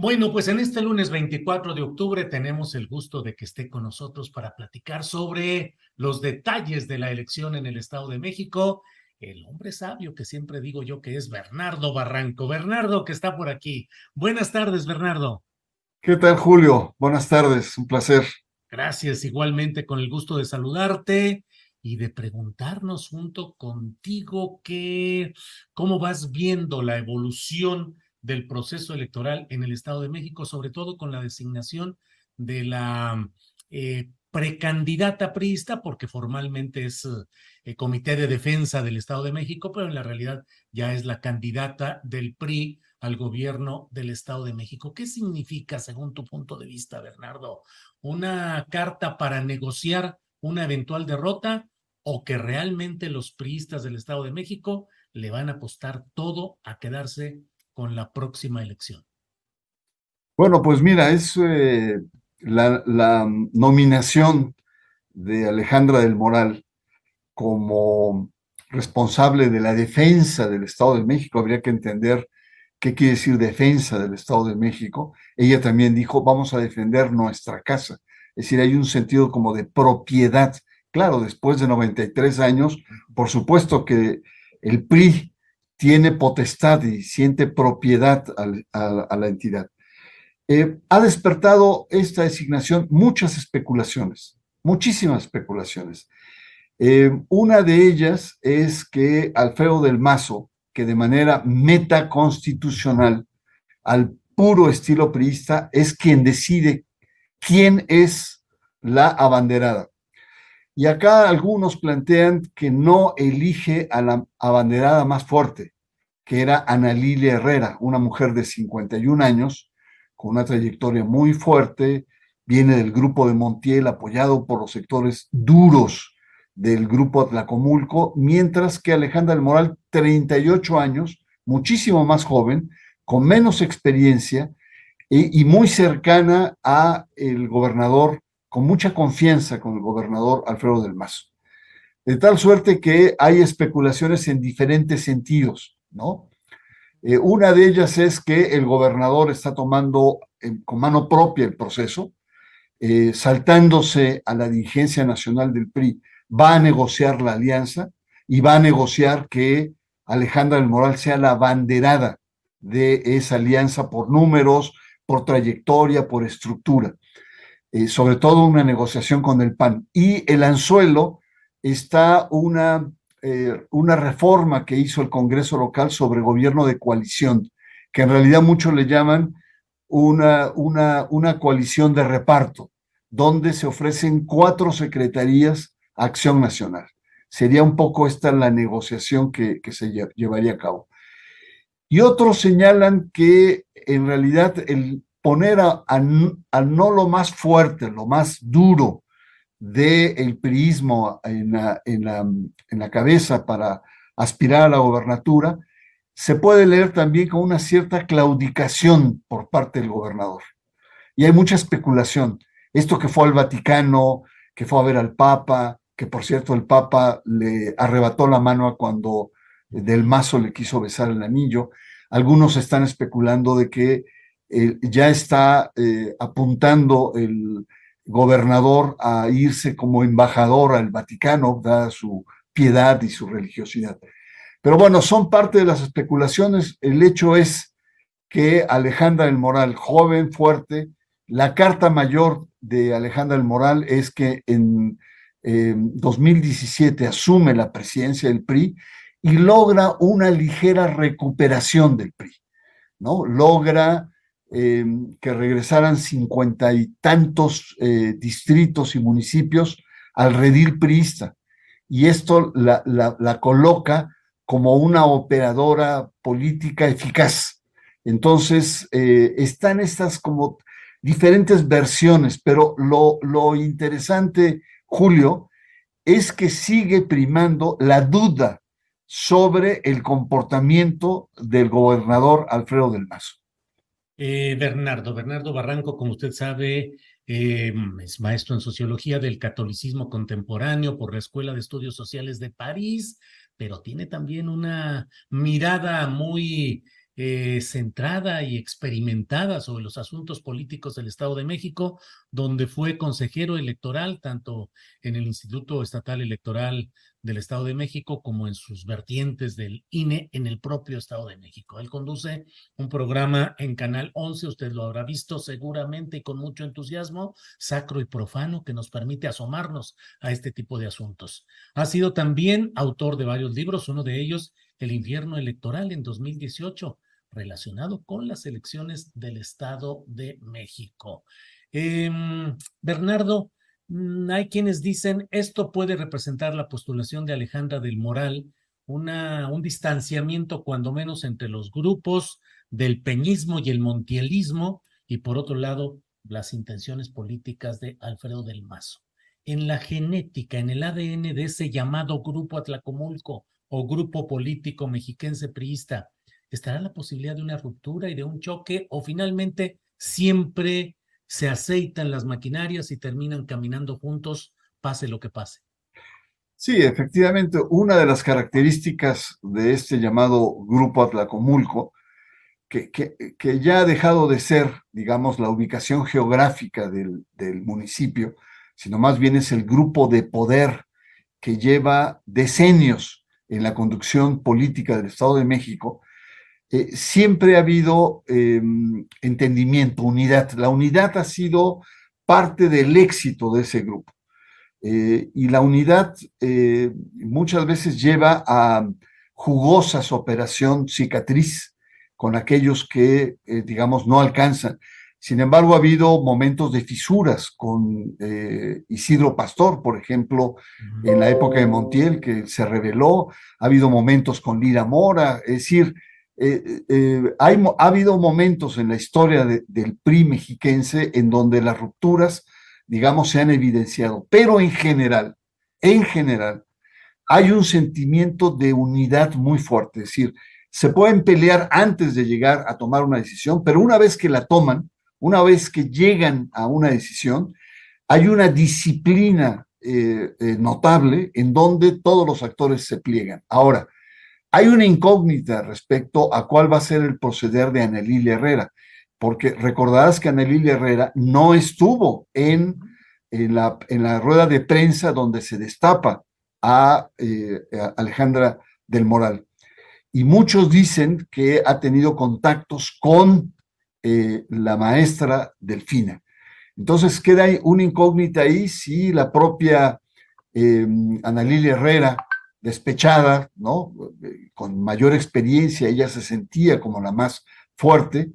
Bueno, pues en este lunes 24 de octubre tenemos el gusto de que esté con nosotros para platicar sobre los detalles de la elección en el Estado de México. El hombre sabio que siempre digo yo que es Bernardo Barranco. Bernardo, que está por aquí. Buenas tardes, Bernardo. ¿Qué tal, Julio? Buenas tardes, un placer. Gracias, igualmente con el gusto de saludarte y de preguntarnos junto contigo que, cómo vas viendo la evolución del proceso electoral en el Estado de México, sobre todo con la designación de la eh, precandidata priista, porque formalmente es el Comité de Defensa del Estado de México, pero en la realidad ya es la candidata del PRI al gobierno del Estado de México. ¿Qué significa, según tu punto de vista, Bernardo? ¿Una carta para negociar una eventual derrota o que realmente los priistas del Estado de México le van a apostar todo a quedarse con la próxima elección? Bueno, pues mira, es eh, la, la, nominación de Alejandra del Moral como responsable de la defensa del Estado de México. Habría que entender qué quiere decir defensa del Estado de México. Ella también dijo, vamos a defender nuestra casa. Es decir, hay un sentido como de propiedad. Claro, después de 93 años, por supuesto que el PRI tiene potestad y siente propiedad a, la entidad. Eh, ha despertado esta designación muchas especulaciones, muchísimas especulaciones. Eh, una de ellas es que Alfredo del Mazo, que de manera metaconstitucional, al puro estilo priista, es quien decide quién es la abanderada. Y acá algunos plantean que no elige a la abanderada más fuerte, que era Ana Lilia Herrera, una mujer de 51 años, con una trayectoria muy fuerte, viene del grupo de Montiel, apoyado por los sectores duros del grupo Atlacomulco, mientras que Alejandra del Moral, 38 años, muchísimo más joven, con menos experiencia y, y muy cercana a el gobernador con mucha confianza con el gobernador Alfredo del Mazo. De tal suerte que hay especulaciones en diferentes sentidos, ¿no? Eh, una de ellas es que el gobernador está tomando con mano propia el proceso, eh, saltándose a la dirigencia nacional del PRI, va a negociar la alianza y va a negociar que Alejandra del Moral sea la banderada de esa alianza por números, por trayectoria, por estructura. Eh, sobre todo una negociación con el PAN. Y el anzuelo está una, eh, una reforma que hizo el Congreso local sobre gobierno de coalición, que en realidad muchos le llaman una, una, una coalición de reparto, donde se ofrecen cuatro secretarías a Acción Nacional. Sería un poco esta la negociación que, que se llevaría a cabo. Y otros señalan que en realidad el, poner a, no lo más fuerte, lo más duro del el priismo en la, en, la, en la cabeza para aspirar a la gobernatura, se puede leer también con una cierta claudicación por parte del gobernador. Y hay mucha especulación. Esto que fue al Vaticano, que fue a ver al Papa, que por cierto el Papa le arrebató la mano a cuando del mazo le quiso besar el anillo. algunos están especulando de que eh, ya está eh, apuntando el gobernador a irse como embajador al Vaticano, dada su piedad y su religiosidad. Pero bueno, son parte de las especulaciones. El hecho es que Alejandra del Moral, joven, fuerte, la carta mayor de Alejandra del Moral es que en 2017 asume la presidencia del PRI y logra una ligera recuperación del PRI, ¿no? Logra eh, que regresaran cincuenta y tantos eh, distritos y municipios al redil priista. Y esto la, la, coloca como una operadora política eficaz. Entonces, eh, están estas como diferentes versiones, pero lo, lo interesante, Julio, es que sigue primando la duda sobre el comportamiento del gobernador Alfredo del Mazo. Eh, Bernardo, Bernardo Barranco, como usted sabe, eh, es maestro en sociología del catolicismo contemporáneo por la Escuela de Estudios Sociales de París, pero tiene también una mirada muy eh, centrada y experimentada sobre los asuntos políticos del Estado de México, donde fue consejero electoral tanto en el Instituto Estatal Electoral del Estado de México como en sus vertientes del INE en el propio Estado de México. Él conduce un programa en Canal 11, usted lo habrá visto seguramente y con mucho entusiasmo, sacro y profano, que nos permite asomarnos a este tipo de asuntos. Ha sido también autor de varios libros, uno de ellos, El infierno electoral en 2018 relacionado con las elecciones del Estado de México. Em, Bernardo, hay quienes dicen esto puede representar la postulación de Alejandra del Moral, una, un distanciamiento cuando menos entre los grupos del peñismo y el montielismo y por otro lado las intenciones políticas de Alfredo del Mazo. En la genética, en el ADN de ese llamado grupo Atlacomulco o grupo político mexiquense priista, ¿estará la posibilidad de una ruptura y de un choque o finalmente siempre se aceitan las maquinarias y terminan caminando juntos, pase lo que pase? Sí, efectivamente, una de las características de este llamado Grupo Atlacomulco, que, que, ya ha dejado de ser, digamos, la ubicación geográfica del, del municipio, sino más bien es el grupo de poder que lleva decenios en la conducción política del Estado de México, eh, siempre ha habido em, entendimiento, unidad. La unidad ha sido parte del éxito de ese grupo. Eh, y la unidad eh, muchas veces lleva a jugosas operación cicatriz con aquellos que, digamos, no alcanzan. Sin embargo, ha habido momentos de fisuras con Isidro Pastor, por ejemplo, en la época de Montiel, que se reveló. Ha habido momentos con Lira Mora, es decir, eh, eh, hay, ha habido momentos en la historia del PRI mexiquense en donde las rupturas, digamos, se han evidenciado, pero en general, en general, hay un sentimiento de unidad muy fuerte, es decir, se pueden pelear antes de llegar a tomar una decisión, pero una vez que la toman, una vez que llegan a una decisión, hay una disciplina eh, notable en donde todos los actores se pliegan. Ahora, hay una incógnita respecto a cuál va a ser el proceder de Anelília Herrera, porque recordarás que Anelília Herrera no estuvo en, en, la, rueda de prensa donde se destapa a, eh, Alejandra del Moral. Y muchos dicen que ha tenido contactos con eh, la maestra Delfina. Entonces queda una incógnita ahí si la propia eh, Herrera despechada, ¿no? Con mayor experiencia, ella se sentía como la más fuerte,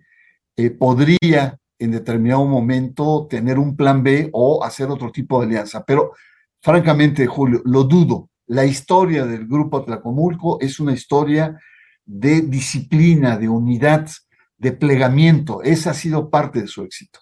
eh, podría en determinado momento tener un plan B o hacer otro tipo de alianza. Pero francamente, Julio, lo dudo. La historia del grupo Atlacomulco es una historia de disciplina, de unidad, de plegamiento. Esa ha sido parte de su éxito.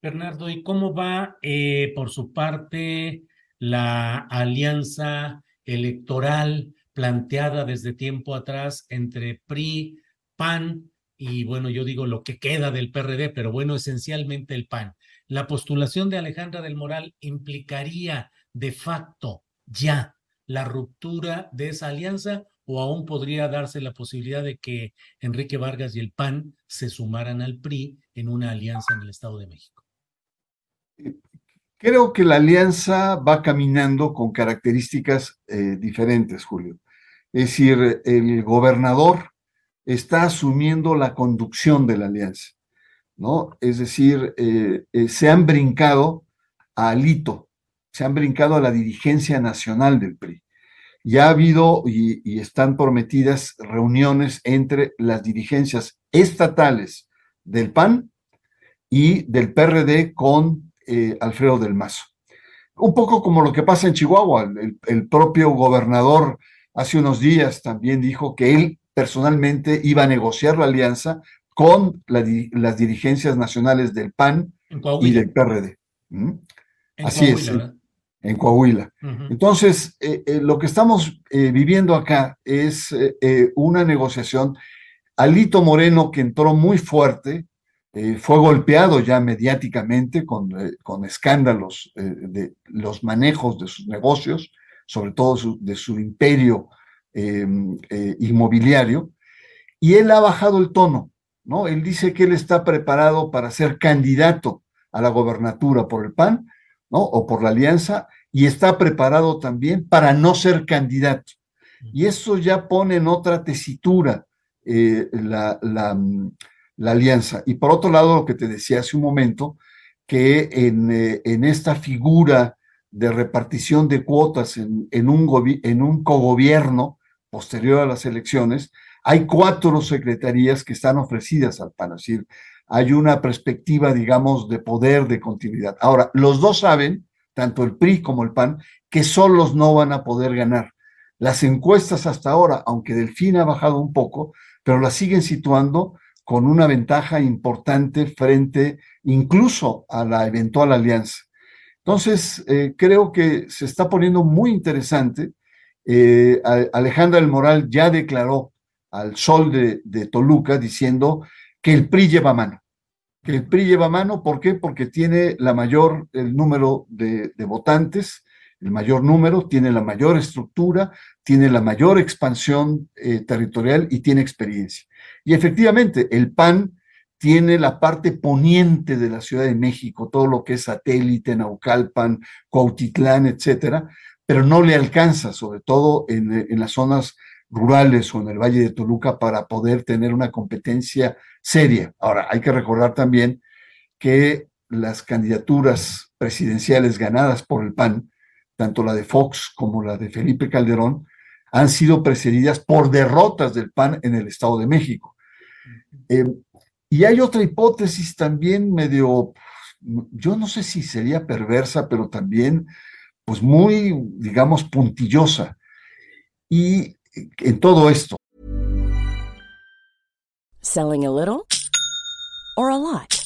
Bernardo, ¿y cómo va eh, por su parte la alianza electoral planteada desde tiempo atrás entre PRI, PAN y bueno, yo digo lo que queda del PRD, pero bueno, esencialmente el PAN. La postulación de Alejandra del Moral implicaría de facto ya la ruptura de esa alianza o aún podría darse la posibilidad de que Enrique Vargas y el PAN se sumaran al PRI en una alianza en el Estado de México? Creo que la alianza va caminando con características eh, diferentes, Julio. Es decir, el gobernador está asumiendo la conducción de la alianza, ¿no? Es decir, eh, eh, se han brincado a Alito, se han brincado a la dirigencia nacional del PRI. Ya ha habido y, están prometidas reuniones entre las dirigencias estatales del PAN y del PRD con eh, Alfredo del Mazo. Un poco como lo que pasa en Chihuahua. El, propio gobernador hace unos días también dijo que él personalmente iba a negociar la alianza con las dirigencias nacionales del PAN y del PRD. Así es en Coahuila. Entonces, eh, eh, lo que estamos eh, viviendo acá es una negociación. Alito Moreno, que entró muy fuerte, fue golpeado ya mediáticamente con, con escándalos de los manejos de sus negocios, sobre todo de su imperio em, inmobiliario, y él ha bajado el tono, ¿no? Él dice que él está preparado para ser candidato a la gobernatura por el PAN, ¿no? O por la alianza, y está preparado también para no ser candidato. Y eso ya pone en otra tesitura eh, la, alianza. Y por otro lado, lo que te decía hace un momento, que en, eh, esta figura de repartición de cuotas en, un, en un cogobierno posterior a las elecciones, hay cuatro secretarías que están ofrecidas al PAN, es decir, hay una perspectiva, digamos, de poder, de continuidad. Ahora, los dos saben tanto el PRI como el PAN, que solos no van a poder ganar. Las encuestas hasta ahora, aunque Delfín ha bajado un poco, pero las siguen situando con una ventaja importante frente incluso a la eventual alianza. Entonces, eh, creo que se está poniendo muy interesante. Eh, Alejandra del Moral ya declaró al sol de, Toluca diciendo que el PRI lleva mano que el PRI lleva mano. ¿Por qué? Porque tiene la mayor, el número de, votantes, el mayor número, tiene la mayor estructura, tiene la mayor expansión eh, territorial y tiene experiencia. Y efectivamente, el PAN tiene la parte poniente de la Ciudad de México, todo lo que es satélite, Naucalpan, Cuautitlán, etcétera, pero no le alcanza, sobre todo en, en las zonas rurales o en el Valle de Toluca para poder tener una competencia seria. Ahora, hay que recordar también que las candidaturas presidenciales ganadas por el PAN, tanto la de Fox como la de Felipe Calderón, han sido precedidas por derrotas del PAN en el Estado de México. Eh, y hay otra hipótesis también medio, yo no sé si sería perversa, pero también pues muy, digamos, puntillosa. Y en todo esto. Selling a little or a lot?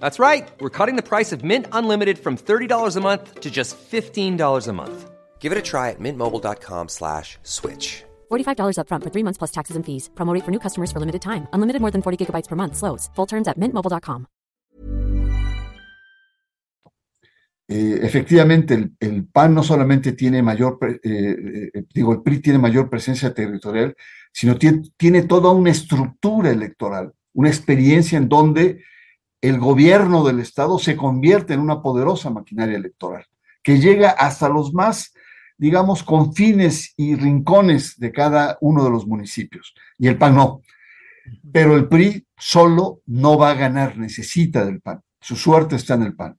That's right. We're cutting the price of Mint Unlimited from $30 a month to just $15 a month. Give it a try at mintmobile.com slash switch. $45 upfront for three months plus taxes and fees. Promo for new customers for limited time. Unlimited more than 40 gigabytes per month. Slows. Full terms at mintmobile.com. Eh, efectivamente, el, PAN no solamente tiene mayor, eh, eh, digo, el PRI tiene mayor presencia territorial, sino tiene, tiene toda una estructura electoral, una experiencia en donde el gobierno del Estado se convierte en una poderosa maquinaria electoral, que llega hasta los más, digamos, confines y rincones de cada uno de los municipios. Y el PAN no. Pero el PRI solo no va a ganar, necesita del PAN. Su suerte está en el PAN.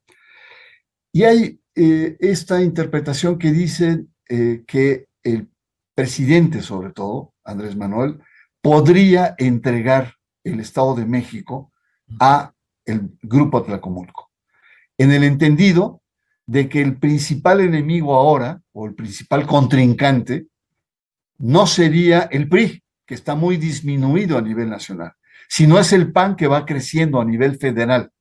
Y hay eh, esta interpretación que dice eh, que el presidente, sobre todo, Andrés Manuel, podría entregar el Estado de México a el Grupo Atlacomulco, en el entendido de que el principal enemigo ahora, o el principal contrincante, no sería el PRI, que está muy disminuido a nivel nacional, sino es el PAN que va creciendo a nivel federal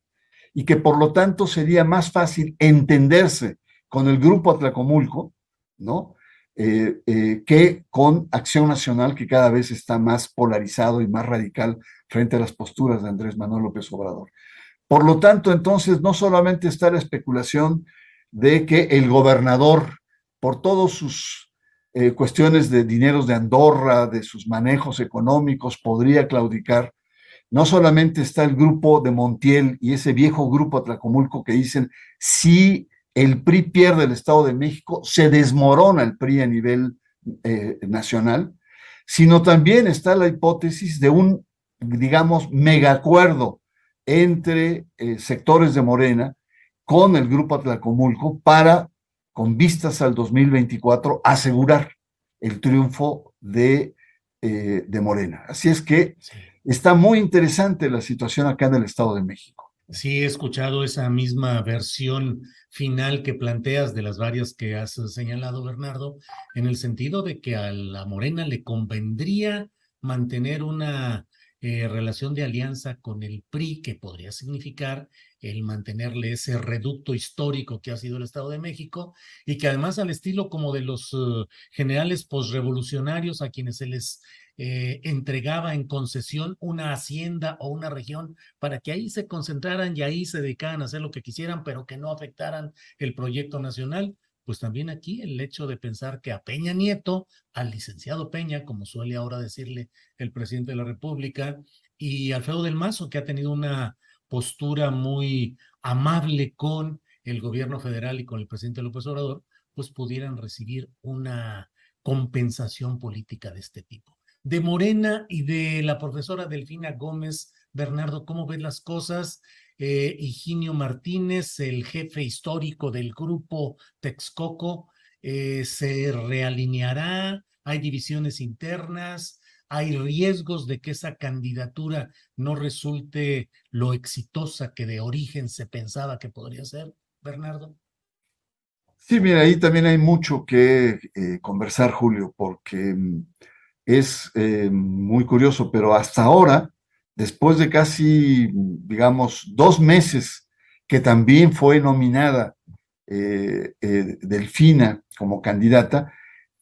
y que por lo tanto sería más fácil entenderse con el Grupo Atlacomulco, ¿no? Eh, eh, que con Acción Nacional, que cada vez está más polarizado y más radical frente a las posturas de Andrés Manuel López Obrador. Por lo tanto, entonces, no solamente está la especulación de que el gobernador, por todas sus eh, cuestiones de dineros de Andorra, de sus manejos económicos, podría claudicar. No solamente está el grupo de Montiel y ese viejo grupo Atlacomulco que dicen, si el PRI pierde el Estado de México, se desmorona el PRI a nivel eh, nacional, sino también está la hipótesis de un, digamos, megacuerdo entre eh, sectores de Morena con el Grupo Atlacomulco para, con vistas al 2024, asegurar el triunfo de, eh, de Morena. Así es que está muy interesante la situación acá en el Estado de México. Sí, he escuchado esa misma versión final que planteas de las varias que has señalado, Bernardo, en el sentido de que a la Morena le convendría mantener una eh, relación de alianza con el PRI, que podría significar el mantenerle ese reducto histórico que ha sido el Estado de México, y que además al estilo como de los uh, generales posrevolucionarios a quienes se les eh, entregaba en concesión una hacienda o una región para que ahí se concentraran y ahí se dedicaran a hacer lo que quisieran, pero que no afectaran el proyecto nacional, pues también aquí el hecho de pensar que a Peña Nieto, al licenciado Peña, como suele ahora decirle el presidente de la República, y Alfredo del Mazo, que ha tenido una postura muy amable con el gobierno federal y con el presidente López Obrador, pues pudieran recibir una compensación política de este tipo. De Morena y de la profesora Delfina Gómez, Bernardo, ¿cómo ves las cosas? eh, Higinio Martínez, el jefe histórico del grupo Texcoco, eh, se realineará, hay divisiones internas, hay riesgos de que esa candidatura no resulte lo exitosa que de origen se pensaba que podría ser, Bernardo. Sí, mira, ahí también hay mucho que eh, conversar, Julio, porque mm, es muy curioso, pero hasta ahora después de casi, digamos, dos meses que también fue nominada eh, eh, Delfina como candidata,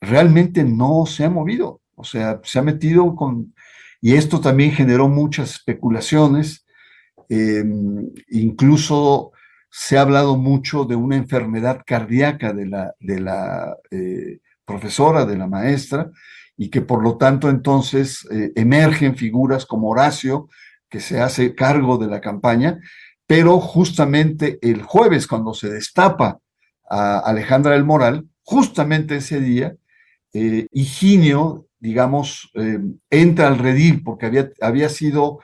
realmente no se ha movido. O sea, se ha metido con... Y esto también generó muchas especulaciones. Em, incluso se ha hablado mucho de una enfermedad cardíaca de la, de la eh, profesora, de la maestra, y que por lo tanto entonces eh, emergen figuras como Horacio, que se hace cargo de la campaña, pero justamente el jueves, cuando se destapa a Alejandra del Moral, justamente ese día, eh, Higinio, digamos, eh, entra al redil, porque había, había sido,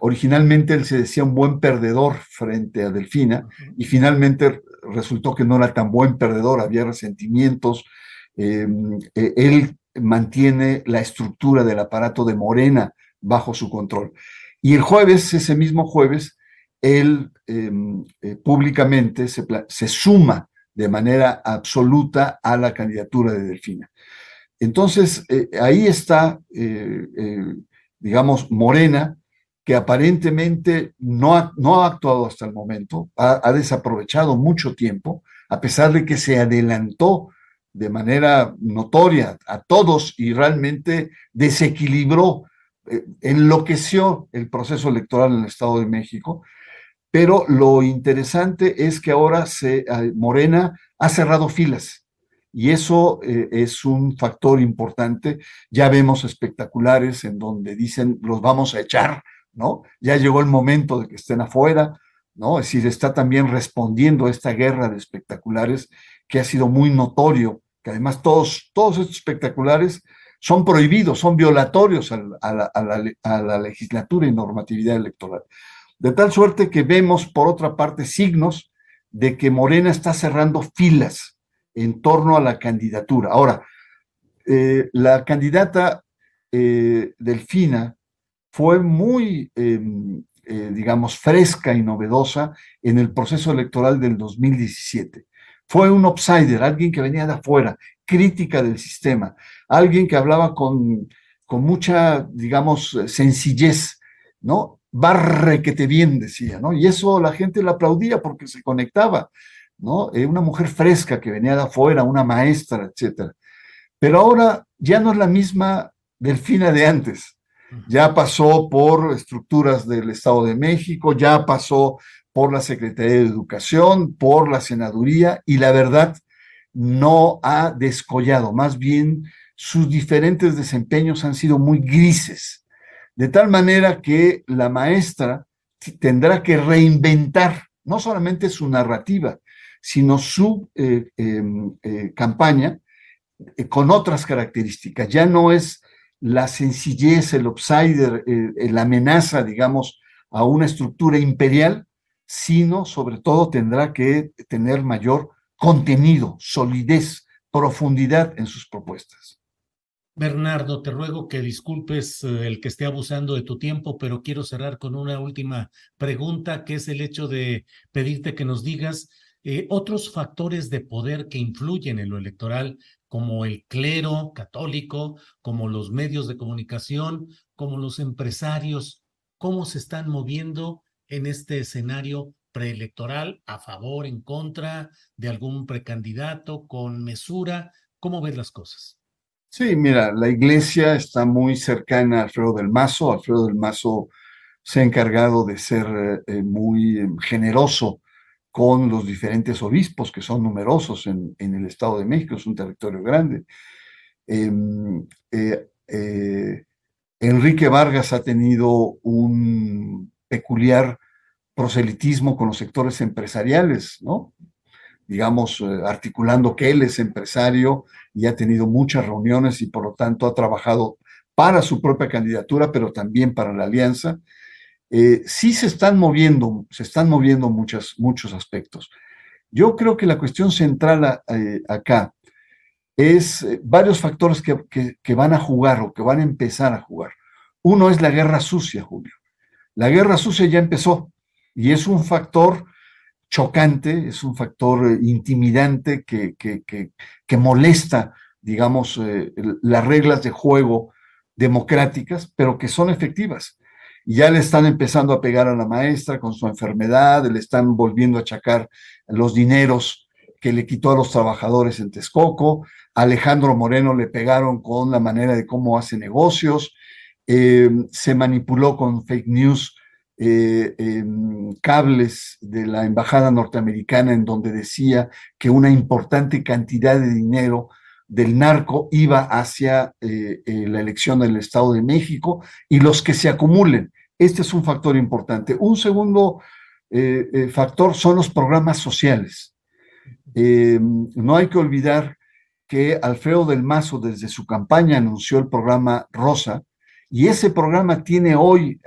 originalmente él se decía un buen perdedor frente a Delfina, y finalmente resultó que no era tan buen perdedor, había resentimientos, eh, él mantiene la estructura del aparato de Morena bajo su control. Y el jueves, ese mismo jueves, él em, eh, públicamente se, se, suma de manera absoluta a la candidatura de Delfina. Entonces, eh, ahí está, digamos, Morena, que aparentemente no ha, no ha actuado hasta el momento, ha desaprovechado mucho tiempo, a pesar de que se adelantó de manera notoria a todos y realmente desequilibró, eh, enloqueció el proceso electoral en el Estado de México. Pero lo interesante es que ahora eh, Morena ha cerrado filas y eso eh, es un factor importante. Ya vemos espectaculares en donde dicen los vamos a echar, ¿no? Ya llegó el momento de que estén afuera, ¿no? Es decir, está también respondiendo a esta guerra de espectaculares que ha sido muy notorio además todos, todos estos espectaculares son prohibidos, son violatorios a la, legislatura y normatividad electoral. De tal suerte que vemos, por otra parte, signos de que Morena está cerrando filas en torno a la candidatura. Ahora, eh, la candidata eh, Delfina fue muy, em, eh, digamos, fresca y novedosa en el proceso electoral del 2017. Fue un outsider, alguien que venía de afuera, crítica del sistema, alguien que hablaba con, con mucha, digamos, sencillez, ¿no? Barre que te bien, decía, ¿no? Y eso la gente le aplaudía porque se conectaba, ¿no? Eh, una mujer fresca que venía de afuera, una maestra, etcétera. Pero ahora ya no es la misma Delfina de antes. Ya pasó por estructuras del Estado de México, ya pasó por la Secretaría de Educación, por la Senaduría, y la verdad no ha descollado, más bien sus diferentes desempeños han sido muy grises, de tal manera que la maestra tendrá que reinventar no solamente su narrativa, sino su eh, em, eh, campaña eh, con otras características. Ya no es la sencillez, el outsider, la amenaza, digamos, a una estructura imperial, sino sobre todo tendrá que tener mayor contenido, solidez, profundidad en sus propuestas. Bernardo, te ruego que disculpes eh, el que esté abusando de tu tiempo, pero quiero cerrar con una última pregunta, que es el hecho de pedirte que nos digas eh, otros factores de poder que influyen en lo electoral, como el clero católico, como los medios de comunicación, como los empresarios, cómo se están moviendo en este escenario preelectoral, a favor, en contra de algún precandidato, con mesura? ¿Cómo ves las cosas? Sí, mira, la iglesia está muy cercana a Alfredo del Mazo. Alfredo del Mazo se ha encargado de ser eh, eh, muy em, generoso con los diferentes obispos, que son numerosos en, el Estado de México, es un territorio grande. Em, eh, Enrique Vargas ha tenido un peculiar proselitismo con los sectores empresariales, ¿no? Digamos, eh, articulando que él es empresario y ha tenido muchas reuniones y por lo tanto ha trabajado para su propia candidatura, pero también para la alianza. Eh, sí se están moviendo, se están moviendo muchas, muchos aspectos. Yo creo que la cuestión central eh, acá es varios factores que, que van a jugar o que van a empezar a jugar. Uno es la guerra sucia, Julio. La guerra sucia ya empezó. Y es un factor chocante, es un factor eh, intimidante que, molesta, digamos, eh, las reglas de juego democráticas, pero que son efectivas. Ya le están empezando a pegar a la maestra con su enfermedad, le están volviendo a achacar los dineros que le quitó a los trabajadores en Texcoco. Alejandro Moreno le pegaron con la manera de cómo hace negocios. Eh, se manipuló con fake news eh, cables de la embajada norteamericana en donde decía que una importante cantidad de dinero del narco iba hacia eh, la elección del Estado de México y los que se acumulen. Este es un factor importante. Un segundo factor son los programas sociales. no hay que olvidar que Alfredo del Mazo desde su campaña anunció el programa Rosa, y ese programa tiene hoy,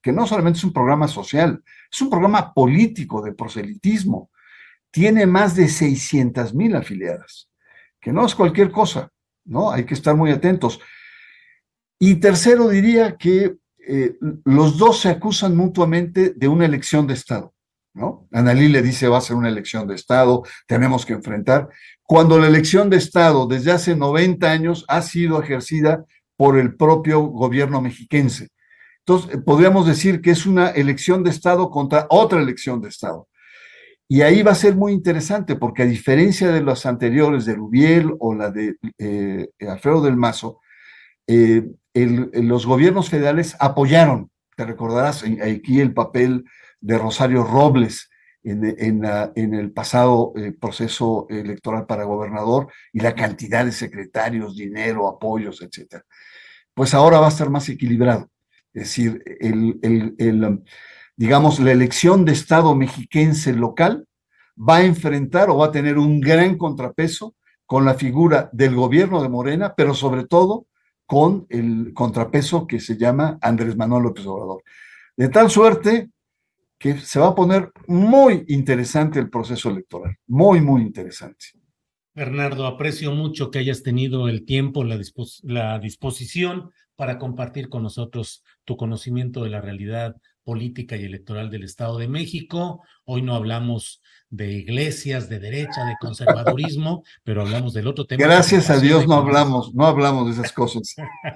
que no solamente es un programa social, es un programa político de proselitismo. Tiene más de 600 mil afiliadas, que no es cualquier cosa, ¿no? Hay que estar muy atentos. Y tercero, diría que eh, los dos se acusan mutuamente de una elección de Estado, ¿no? Analí le dice va a ser una elección de Estado, tenemos que enfrentar, cuando la elección de Estado desde hace 90 años ha sido ejercida por el propio gobierno mexiquense. Entonces, eh, podríamos decir que es una elección de Estado contra otra elección de Estado. Y ahí va a ser muy interesante, porque a diferencia de las anteriores, de Rubiel o la de eh, Alfredo del Mazo, eh, los gobiernos federales apoyaron, te recordarás aquí el papel de Rosario Robles en, en, el pasado proceso electoral para gobernador y la cantidad de secretarios, dinero, apoyos, etcétera pues ahora va a ser más equilibrado. Es decir, el, digamos, la elección de Estado mexiquense local va a enfrentar o va a tener un gran contrapeso con la figura del gobierno de Morena, pero sobre todo con el contrapeso que se llama Andrés Manuel López Obrador. De tal suerte que se va a poner muy interesante el proceso electoral, muy, muy interesante. Bernardo, aprecio mucho que hayas tenido el tiempo, la, la disposición para compartir con nosotros tu conocimiento de la realidad política y electoral del Estado de México. Hoy no hablamos de iglesias, de derecha, de conservadurismo, pero hablamos del otro tema. Gracias a Dios no hablamos, no hablamos de esas cosas.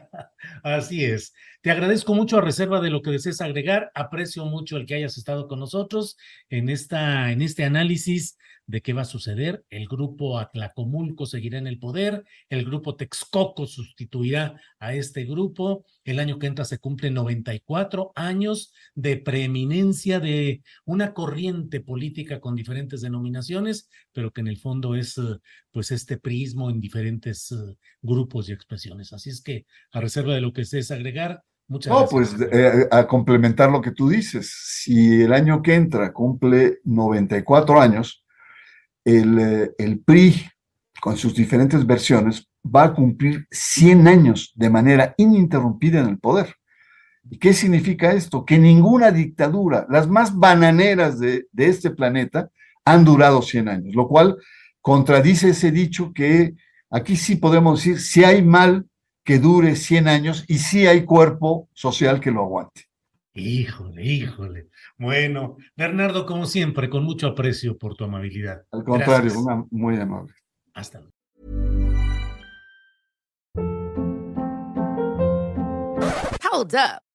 Así es. Te agradezco mucho a reserva de lo que desees agregar. Aprecio mucho el que hayas estado con nosotros en, esta, en este análisis de qué va a suceder. El grupo Atlacomulco seguirá en el poder, el grupo Texcoco sustituirá a este grupo. El año que entra se cumplen 94 años de preeminencia de una corriente política con diferentes denominaciones, pero que en el fondo es pues este prismo en diferentes grupos y expresiones. Así es que a reserva de lo que estés agregar, Muchas no, pues eh, a complementar lo que tú dices, si el año que entra cumple 94 años, eh, el, PRI, con sus diferentes versiones, va a cumplir 100 años de manera ininterrumpida en el poder. ¿Y qué significa esto? Que ninguna dictadura, las más bananeras de, de este planeta, han durado 100 años, lo cual contradice ese dicho que aquí sí podemos decir, si hay mal que dure 100 años y si hay cuerpo social que lo aguante. Híjole, híjole. Bueno, Bernardo, como siempre, con mucho aprecio por tu amabilidad. Al contrario, una, muy amable. Hasta luego. Hold up.